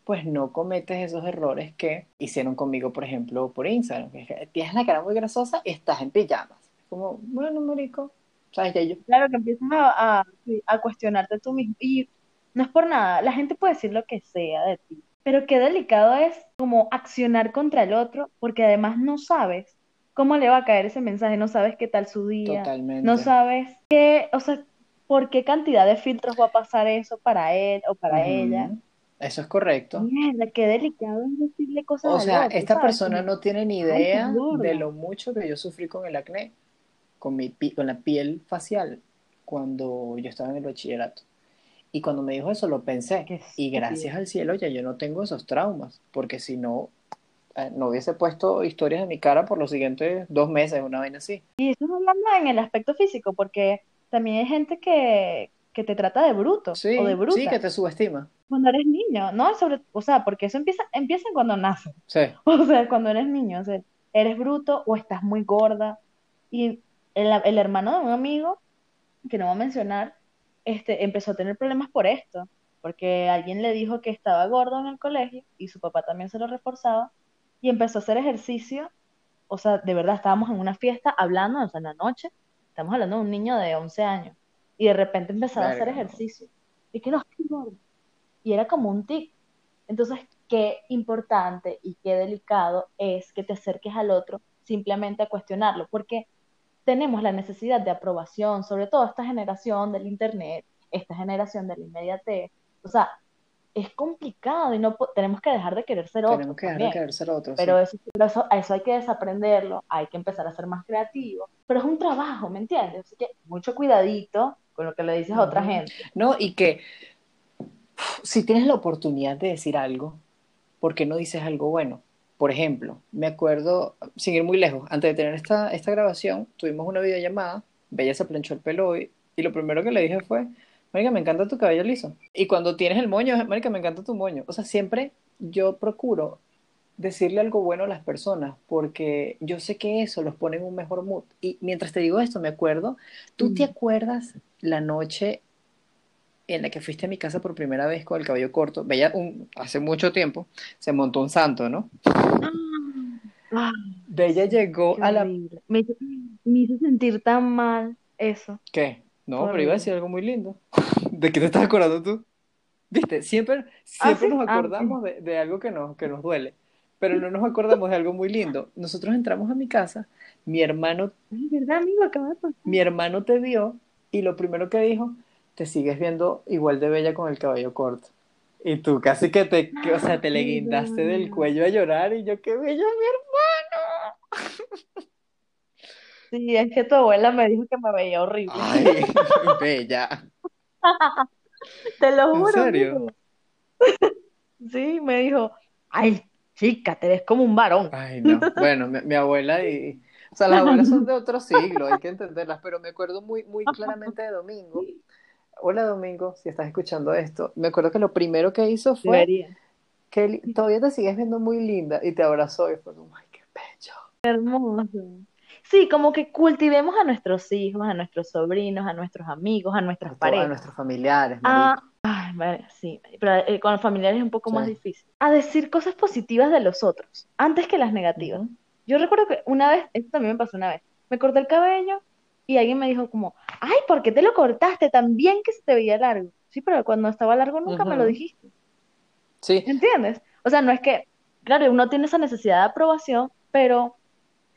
pues no cometes esos errores que hicieron conmigo, por ejemplo, por Instagram. tienes la cara muy grasosa y estás en pijamas. Como, bueno, marico, ¿sabes? Ya yo. Claro que empiezas a, a, a cuestionarte tú mismo. Y no es por nada, la gente puede decir lo que sea de ti, pero qué delicado es como accionar contra el otro, porque además no sabes cómo le va a caer ese mensaje, no sabes qué tal su día, Totalmente. no sabes qué, o sea, por qué cantidad de filtros va a pasar eso para él o para ella. Eso es correcto. Mierda, qué delicado es decirle cosas O sea, esta ¿sabes? persona no tiene ni ay, idea gorda. de lo mucho que yo sufrí con el acné, con mi con la piel facial, cuando yo estaba en el bachillerato. Y cuando me dijo eso lo pensé. Qué Y gracias al cielo ya yo no tengo esos traumas, porque si no, eh, no hubiese puesto historias en mi cara por los siguientes dos meses, una vaina así. Y eso es hablando en el aspecto físico, porque también hay gente que, que te trata de bruto Sí, o de sí, bruta que te subestima. cuando eres niño, ¿no? Sobre, o sea, porque eso empieza, empieza cuando naces, Sí, o sea, cuando eres niño, o sea, eres bruto o estás muy gorda. Y el, el hermano de un amigo, que no voy a mencionar, este, empezó a tener problemas por esto, porque alguien le dijo que estaba gordo en el colegio y su papá también se lo reforzaba y empezó a hacer ejercicio, o sea, de verdad, estábamos en una fiesta hablando, o sea, en la noche, estamos hablando de un niño de 11 años y de repente empezaba a hacer verga, ejercicio y que no. Y era como un tic. Entonces, qué importante y qué delicado es que te acerques al otro simplemente a cuestionarlo, porque tenemos la necesidad de aprobación, sobre todo esta generación del internet, esta generación de la inmediatez. O sea, es complicado y no tenemos que dejar de querer ser otros tenemos que dejar de también. querer ser otros. Pero sí. eso, pero eso, hay que desaprenderlo, hay que empezar a ser más creativo. Pero es un trabajo, ¿me entiendes? Así que mucho cuidadito con lo que le dices a otra gente. No, y que si tienes la oportunidad de decir algo, ¿por qué no dices algo bueno? Por ejemplo, me acuerdo, sin ir muy lejos, antes de tener esta, esta grabación, tuvimos una videollamada, Bella se planchó el pelo hoy, y lo primero que le dije fue, Marica, me encanta tu cabello liso. Y cuando tienes el moño, Marica, me encanta tu moño. O sea, siempre yo procuro decirle algo bueno a las personas, porque yo sé que eso los pone en un mejor mood. Y mientras te digo esto, me acuerdo, ¿tú te Mm. acuerdas la noche en la que fuiste a mi casa por primera vez con el cabello corto? Bella, un, hace mucho tiempo, se montó un santo, ¿no? Ah, Bella llegó a la... horrible. Me hizo, me hizo sentir tan mal eso. ¿Qué? No, pero iba a decir algo muy lindo. ¿De qué te estás acordando tú? ¿Viste? Siempre, Ah, siempre sí. nos Ah, acordamos de, de algo que nos, que nos duele, pero no nos acordamos de algo muy lindo. Nosotros entramos a mi casa, mi hermano, Ay, ¿verdad, amigo? Acaba de pasar. mi hermano te vio y lo primero que dijo, te sigues viendo igual de bella con el cabello corto. Y tú casi que te, que, o sea, te le guindaste del cuello a llorar y yo, qué bello mi hermano. Sí, es que tu abuela me dijo que me veía horrible. Ay, bella. Te lo ¿En juro, serio? amigo. Sí, me dijo, ay, chica, te ves como un varón. Ay, no. Bueno, mi, mi abuela y... O sea, las abuelas son de otro siglo, hay que entenderlas, pero me acuerdo muy, muy claramente de Domingo. Hola, Domingo, si estás escuchando esto. Me acuerdo que lo primero que hizo fue Debería. que todavía te sigues viendo muy linda y te abrazó y fue como, ay, qué bello. Hermoso. Sí, como que cultivemos a nuestros hijos, a nuestros sobrinos, a nuestros amigos, a A, nuestras to- a parejas. nuestros familiares, A, marico. ay, vale, sí, pero eh, con los familiares es un poco más difícil. A decir cosas positivas de los otros, antes que las negativas. Yo recuerdo que una vez, esto también me pasó una vez, me corté el cabello y alguien me dijo como, ay, ¿por qué te lo cortaste tan bien que se te veía largo? Sí, pero cuando estaba largo nunca me lo dijiste, Sí, ¿entiendes? O sea, no es que, claro, uno tiene esa necesidad de aprobación, pero,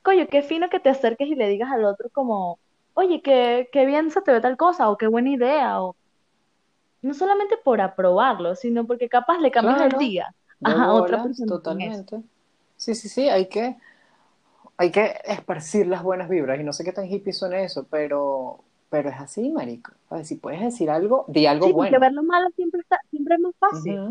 coño, qué fino que te acerques y le digas al otro como, oye, qué, qué bien se te ve tal cosa, o qué buena idea, o no solamente por aprobarlo, sino porque capaz le cambias el día a otra persona totalmente. Sí, sí, sí, hay que, hay que esparcir las buenas vibras y no sé qué tan hippie suena eso, pero, pero es así, marico. A ver, si puedes decir algo, di algo Sí, porque bueno. ver lo malo siempre está, siempre es más fácil.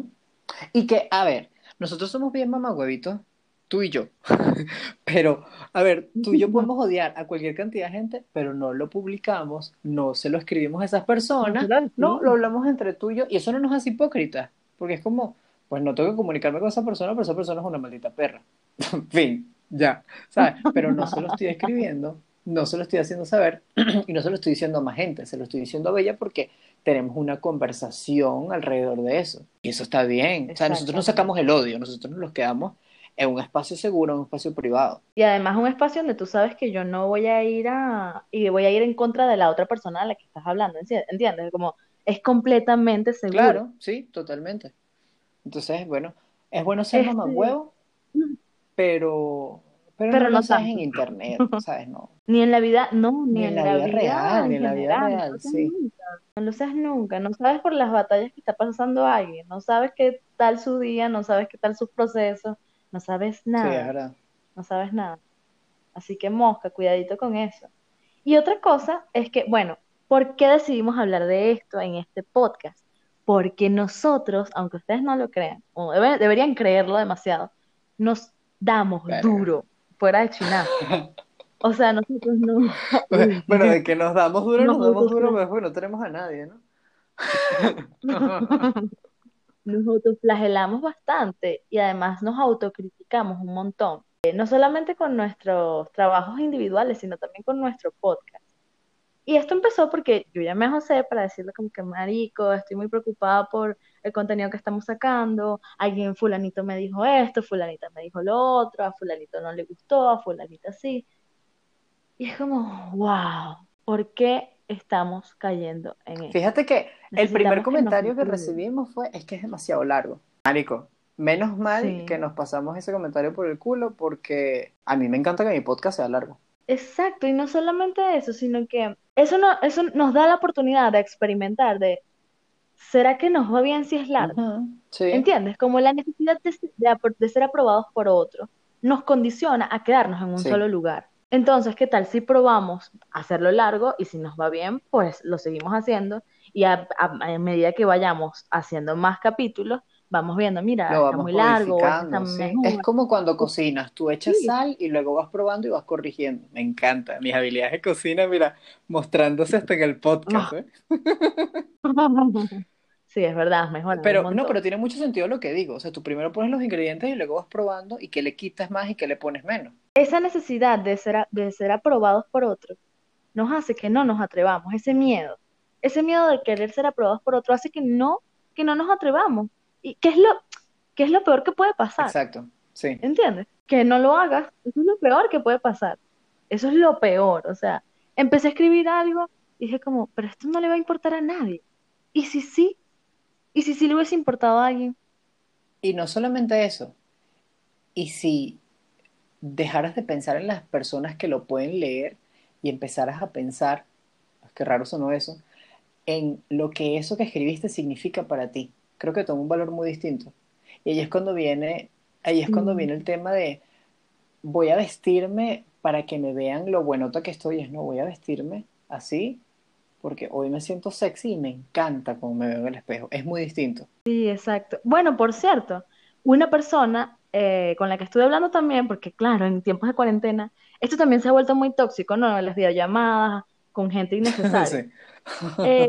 Y que, a ver, nosotros somos bien mamagüevitos, tú y yo. Pero, a ver, tú y yo podemos odiar a cualquier cantidad de gente, pero no lo publicamos, no se lo escribimos a esas personas, no, lo hablamos entre tú y yo, y eso no nos hace hipócritas, porque es como, pues no tengo que comunicarme con esa persona, pero esa persona es una maldita perra. fin. Ya, ¿sabes? Pero no se lo estoy escribiendo, no se lo estoy haciendo saber y no se lo estoy diciendo a más gente, se lo estoy diciendo a Bella porque tenemos una conversación alrededor de eso. Y eso está bien. O sea, nosotros no sacamos el odio, nosotros nos quedamos en un espacio seguro, en un espacio privado. Y además un espacio donde tú sabes que yo no voy a ir a, y voy a ir en contra de la otra persona a la que estás hablando, ¿entiendes? Como es completamente seguro. Claro, sí, totalmente. Entonces, bueno, es bueno ser este... mamá huevo, pero, pero, no lo sabes en internet, ¿sabes? No. Ni en la vida, no, ni, en, la, vida, real, ni en la vida real, sí. No lo sabes nunca, no sabes por las batallas que está pasando alguien, no sabes qué tal su día, no sabes qué tal sus procesos, no sabes nada. Sí, es verdad. No sabes nada. Así que mosca, cuidadito con eso. Y otra cosa es que, bueno, ¿por qué decidimos hablar de esto en este podcast? Porque nosotros, aunque ustedes no lo crean, o deberían creerlo demasiado, nos damos duro fuera de China. O sea, nosotros no. Bueno, de que nos damos duro, nos, damos duro, pero bueno, no tenemos a nadie, ¿no? nos autoflagelamos bastante y además nos autocriticamos un montón. Eh, no solamente con nuestros trabajos individuales, sino también con nuestro podcast. Y esto empezó porque yo llamé a José para decirle como que, marico, estoy muy preocupada por el contenido que estamos sacando, alguien fulanito me dijo esto, fulanita me dijo lo otro, a fulanito no le gustó, a fulanita sí. Y es como, wow, ¿por qué estamos cayendo en eso? Fíjate que el primer comentario que, recibimos fue, es que es demasiado largo. Marico, menos mal que nos pasamos ese comentario por el culo porque a mí me encanta que mi podcast sea largo. Exacto, y no solamente eso, sino que eso, no, eso nos da la oportunidad de experimentar, de ¿será que nos va bien si es largo? ¿Entiendes? Como la necesidad de, ser aprobados por otro nos condiciona a quedarnos en un solo lugar. Entonces, ¿qué tal si probamos hacerlo largo y si nos va bien, pues lo seguimos haciendo y a, medida que vayamos haciendo más capítulos, vamos viendo, mira, está muy largo. Es como cuando cocinas, tú echas sal y luego vas probando y vas corrigiendo. Me encanta, mis habilidades de cocina, mira, mostrándose hasta en el podcast. ¿eh? Sí, es verdad, mejor. Pero no, pero tiene mucho sentido lo que digo. O sea, tú primero pones los ingredientes y luego vas probando y que le quitas más y que le pones menos. Esa necesidad de ser, de ser aprobados por otros nos hace que no nos atrevamos. Ese miedo, ese miedo de querer ser aprobados por otro hace que no, que no nos atrevamos. ¿Y qué es lo, qué es lo peor que puede pasar? Exacto, sí. ¿Entiendes? Que no lo hagas. Eso es lo peor que puede pasar. Eso es lo peor. O sea, empecé a escribir algo y dije como, pero esto no le va a importar a nadie. Y si sí, ¿Y si sí le hubiese importado a alguien? Y no solamente eso. ¿Y si dejaras de pensar en las personas que lo pueden leer y empezaras a pensar, qué raro sonó eso, en lo que eso que escribiste significa para ti? Creo que toma un valor muy distinto. Y ahí es cuando viene, ahí es cuando mm. viene el tema de voy a vestirme para que me vean lo buenota que estoy, es no voy a vestirme así porque hoy me siento sexy y me encanta cómo me veo en el espejo. Es muy distinto. Sí, exacto. Bueno, por cierto, una persona eh, con la que estuve hablando también, porque claro, en tiempos de cuarentena, esto también se ha vuelto muy tóxico, ¿no? Las videollamadas con gente innecesaria. Eh,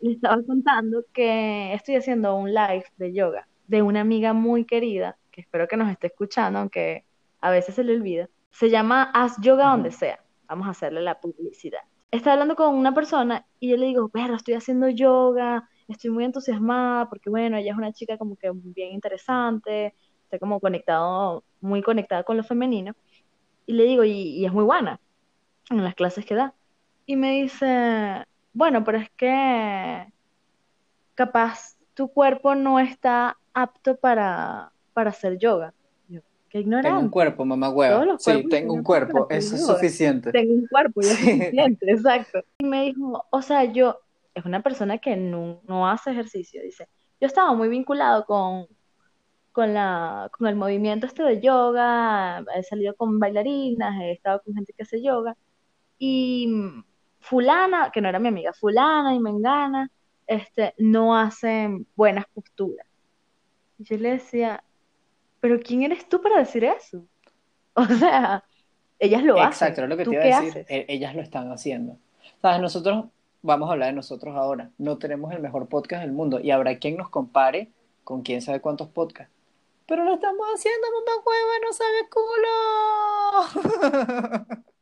le estaba contando que estoy haciendo un live de yoga de una amiga muy querida, que espero que nos esté escuchando, aunque a veces se le olvida. Se llama Haz Yoga donde sea. Vamos a hacerle la publicidad estaba hablando con una persona y yo le digo, pero estoy haciendo yoga, estoy muy entusiasmada porque, bueno, ella es una chica como que bien interesante, está como conectado, muy conectada con lo femenino. Y le digo, y, es muy buena en las clases que da. Y me dice, bueno, pero es que capaz tu cuerpo no está apto para, para hacer yoga. Tengo un cuerpo, mamá huevo. Sí, tengo un cuerpo, eso es suficiente. Tengo un cuerpo y es suficiente, exacto. Y me dijo, o sea, yo, es una persona que no, no hace ejercicio, dice, yo estaba muy vinculado con, con, la, con el movimiento este de yoga, he salido con bailarinas, he estado con gente que hace yoga, y fulana, que no era mi amiga, fulana y mengana, este, no hacen buenas posturas. Y yo le decía, pero ¿quién eres tú para decir eso? O sea, ellas lo hacen. Exacto, lo que te iba a decir. E, ellas lo están haciendo. Sabes, nosotros, vamos a hablar de nosotros ahora, no tenemos el mejor podcast del mundo y habrá quien nos compare con quién sabe cuántos podcasts. Pero lo estamos haciendo, mamá hueva, no sabe culo.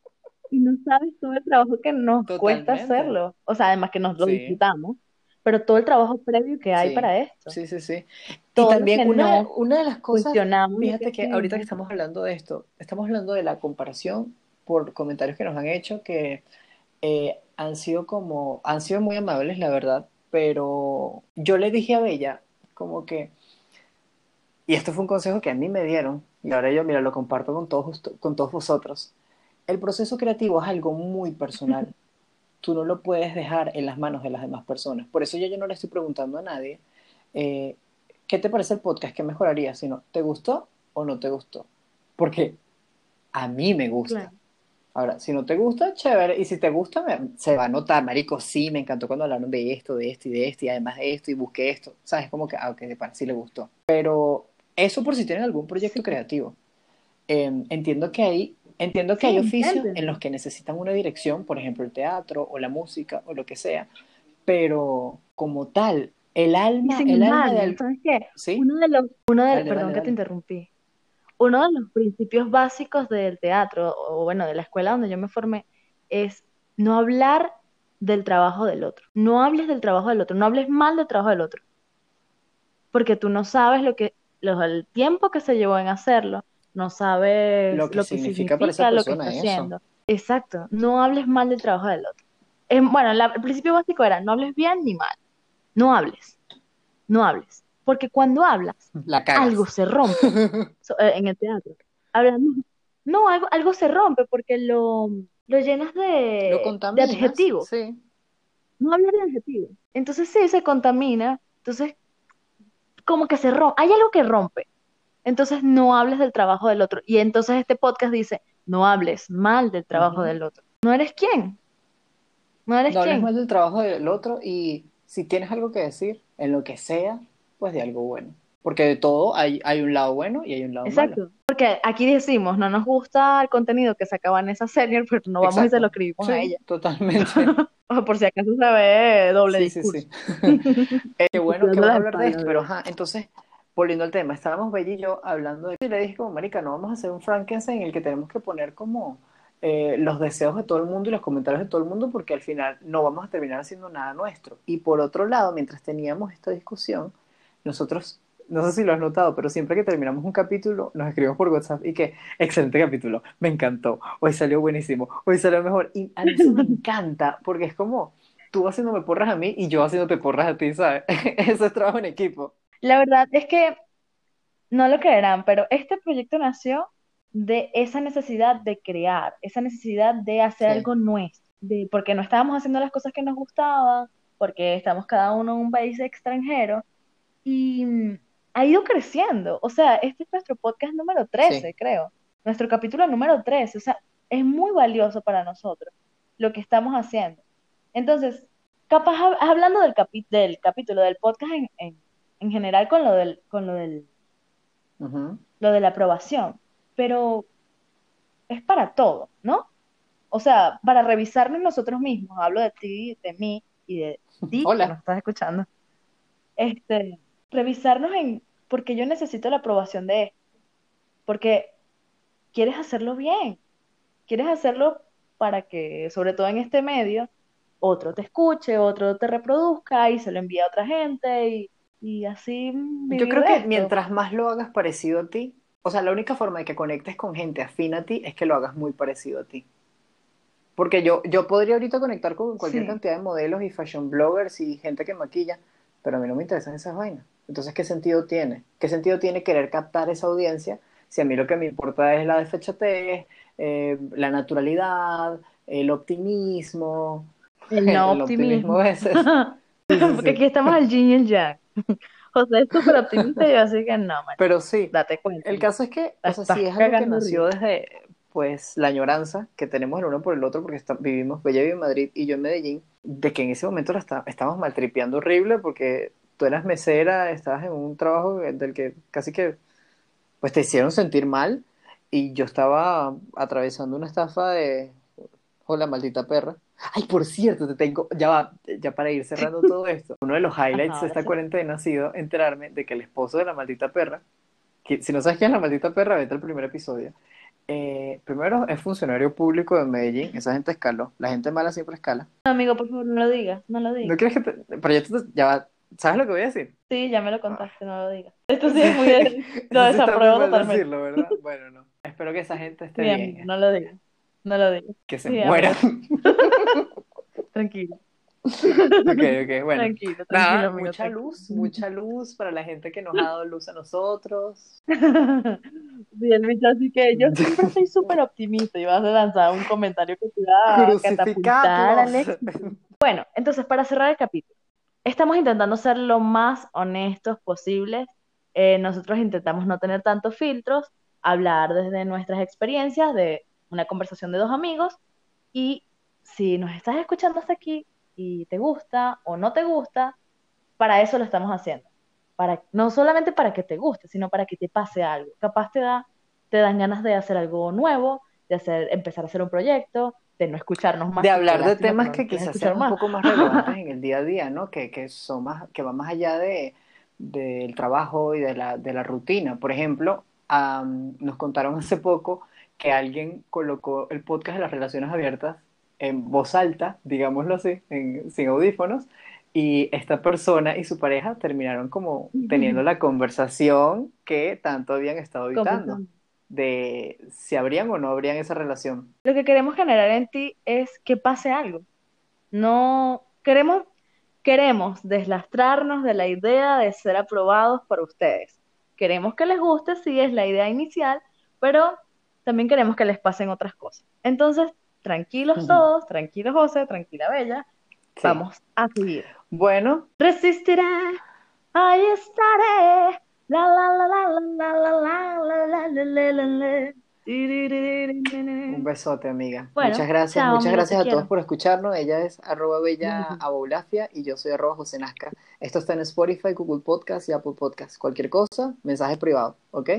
Y no sabes todo el trabajo que nos cuesta Totalmente. hacerlo. O sea, además que nos lo Sí. disfrutamos, pero todo el trabajo previo que hay Sí, para esto. Sí, sí, sí. Y Todo lo también una, una de las cosas, fíjate que ahorita que estamos hablando de esto, estamos hablando de la comparación por comentarios que nos han hecho que eh, han sido como, han sido muy amables, la verdad, pero yo le dije a Bella como que, y esto fue un consejo que a mí me dieron, y ahora yo, mira, lo comparto con todos, con todos vosotros. El proceso creativo es algo muy personal. Tú no lo puedes dejar en las manos de las demás personas. Por eso yo, yo no le estoy preguntando a nadie, eh, ¿qué te parece el podcast? ¿Qué mejoraría? Sino, ¿te gustó o no te gustó? Porque a mí me gusta. Claro. Ahora, si no te gusta, chévere. Y si te gusta, me- se va a notar, marico, sí, me encantó cuando hablaron de esto, de esto y de esto, y además de esto, y busqué esto. ¿Sabes? Como que, ah, ok, de pana, sí le gustó. Pero eso por si tienen algún proyecto creativo. Eh, entiendo que hay, entiendo que Sí, hay oficios en los que necesitan una dirección, por ejemplo, el teatro o la música o lo que sea, pero como tal, el alma, el alma embargo, de al- ¿sabes qué? ¿Sí? Uno de los, uno de, Dale, perdón dale, que te interrumpí. Uno de los principios básicos del teatro, o bueno, de la escuela donde yo me formé, es no hablar del trabajo del otro. No hables del trabajo del otro, no hables mal del trabajo del otro. Porque tú no sabes lo que, lo, el tiempo que se llevó en hacerlo, no sabes Lo que lo que significa para esa significa lo que está eso. haciendo. Exacto, no hables mal del trabajo del otro. Eh, bueno, la- el principio básico era no hables bien ni mal. No hables, no hables. Porque cuando hablas, La algo se rompe so- eh, en el teatro. Hablando, no, algo, algo se rompe porque lo, lo llenas Lo de, de contaminas, adjetivos. sí. No hablas de adjetivos. Entonces sí, se contamina. Entonces, como que se rompe. Hay algo que rompe. Entonces no hables del trabajo del otro. Y entonces este podcast dice, no hables mal del trabajo del otro. No eres quién. No eres No hables quién. mal del trabajo del otro y si tienes algo que decir, en lo que sea, pues de algo bueno. Porque de todo hay, hay un lado bueno y hay un lado malo. Exacto. Porque aquí decimos, no nos gusta el contenido que sacaba en esa serie, pero no vamos y se Exacto. lo escribimos a Sí, ella. totalmente. O por si acaso se ve doble Sí, sí, discurso. sí. Eh, qué bueno que vas a hablar de esto, pero ajá, entonces, volviendo al tema, estábamos Bella y yo hablando de y le dije como, marica, no vamos a hacer un Frankenstein en el que tenemos que poner como eh, los deseos de todo el mundo y los comentarios de todo el mundo porque al final no vamos a terminar haciendo nada nuestro. Y por otro lado, mientras teníamos esta discusión, nosotros, no sé si lo has notado, pero siempre que terminamos un capítulo, nos escribimos por WhatsApp y que, excelente capítulo, me encantó, hoy salió buenísimo, hoy salió mejor. Y a mí eso me encanta porque es como tú haciéndome porras a mí y yo haciéndote porras a ti, ¿sabes? Eso es trabajo en equipo. La verdad es que no lo creerán, pero este proyecto nació de esa necesidad de crear, esa necesidad de hacer Sí. algo nuestro, de, porque no estábamos haciendo las cosas que nos gustaban, porque estamos cada uno en un país extranjero y ha ido creciendo. O sea, este es nuestro podcast número 13, Sí. creo, nuestro capítulo número 13. O sea, es muy valioso para nosotros lo que estamos haciendo. Entonces, capaz hab- hablando del, capi- del capítulo, del podcast en, en, en general con lo del, con lo del, lo de la aprobación, pero es para todo, ¿no? O sea, para revisarnos nosotros mismos, hablo de ti, de mí y de ti Hola. que nos estás escuchando. Este, revisarnos en porque yo necesito la aprobación de esto, porque quieres hacerlo bien, quieres hacerlo para que, sobre todo en este medio, otro te escuche, otro te reproduzca y se lo envíe a otra gente y, y así Yo creo que mientras más lo hagas parecido a ti, o sea, la única forma de que conectes con gente afín a ti es que lo hagas muy parecido a ti. Porque yo, yo podría ahorita conectar con cualquier Sí. cantidad de modelos y fashion bloggers y gente que maquilla, pero a mí no me interesan esas vainas. Entonces, ¿qué sentido tiene? ¿Qué sentido tiene querer captar esa audiencia si a mí lo que me importa es la desfachatez, eh, la naturalidad, el optimismo, El no el optimismo a veces? Sí, sí, Porque sí. aquí estamos al yin y el yang. José es súper optimista y yo así que no, man, Pero sí, date cuenta. El caso es que, o sea, sí es algo que nació desde, pues, la añoranza que tenemos el uno por el otro, porque está- vivimos, Bella vive en Madrid y yo en Medellín, de que en ese momento la está- estábamos maltripeando horrible porque tú eras mesera, estabas en un trabajo del que casi que, pues, te hicieron sentir mal y yo estaba atravesando una estafa de, hola, maldita perra. Ay, por cierto, te tengo, ya va, ya para ir cerrando todo esto, uno de los highlights Ajá, de esta cuarentena ha sido enterarme de que el esposo de la maldita perra, si no sabes quién es la maldita perra, vete al primer episodio. Eh, primero, es funcionario público de Medellín. Esa gente escaló. La gente mala siempre escala. No, amigo, por favor, no lo digas. No lo digas. ¿No quieres que te.? Pero ya, tú- ya va- ¿Sabes lo que voy a decir? Sí, ya me lo contaste, no lo digas. Esto sí es muy... Eso Lo desapruebo totalmente. decirlo, ¿verdad? Bueno, no. Espero que esa gente esté amigo, bien. no lo digas. No lo digas. Que se Sí, mueran. Tranquilo. Ok, ok, bueno. Tranquilo, tranquilo, Nada, amigo, mucha tranquilo. luz, mucha luz para la gente que nos ha dado luz a nosotros. Bicho así que yo siempre soy súper optimista y vas a lanzar un comentario que te va a catapultar al éxito. Crucificados. Bueno, entonces para cerrar el capítulo, estamos intentando ser lo más honestos posibles. Eh, nosotros intentamos no tener tantos filtros, hablar desde nuestras experiencias de una conversación de dos amigos y si nos estás escuchando hasta aquí y te gusta o no te gusta, para eso lo estamos haciendo. Para, no solamente para que te guste, sino para que te pase algo. Capaz te da, te dan ganas de hacer algo nuevo, de hacer, empezar a hacer un proyecto, de no escucharnos más. De hablar de temas que quizás sean un poco más relevantes en el día a día, ¿no? Que, que son más, que van más allá de, del trabajo y de la, de la rutina. Por ejemplo, am, nos contaron hace poco que alguien colocó el podcast de las relaciones abiertas en voz alta, digámoslo así, en- sin audífonos, y esta persona y su pareja terminaron como teniendo la conversación que tanto habían estado evitando. De si habrían o no habrían esa relación. Lo que queremos generar en ti es que pase algo. No queremos, queremos deslastrarnos de la idea de ser aprobados por ustedes. Queremos que les guste, sí es la idea inicial, pero también queremos que les pasen otras cosas. Entonces, tranquilos todos, tranquilos José, tranquila Bella, Sí. vamos a seguir. Bueno, Resistiré, ahí estaré. La la la la la la la la la la la la la. Un besote, amiga. Bueno, muchas gracias, chao, muchas gracias a todos quiero. por escucharnos. Ella es arroba bella Ujú. abaulafia y yo soy arroba José Nazca. Esto está en Spotify, Google Podcast y Apple Podcast. Cualquier cosa, mensaje privado, ¿ok?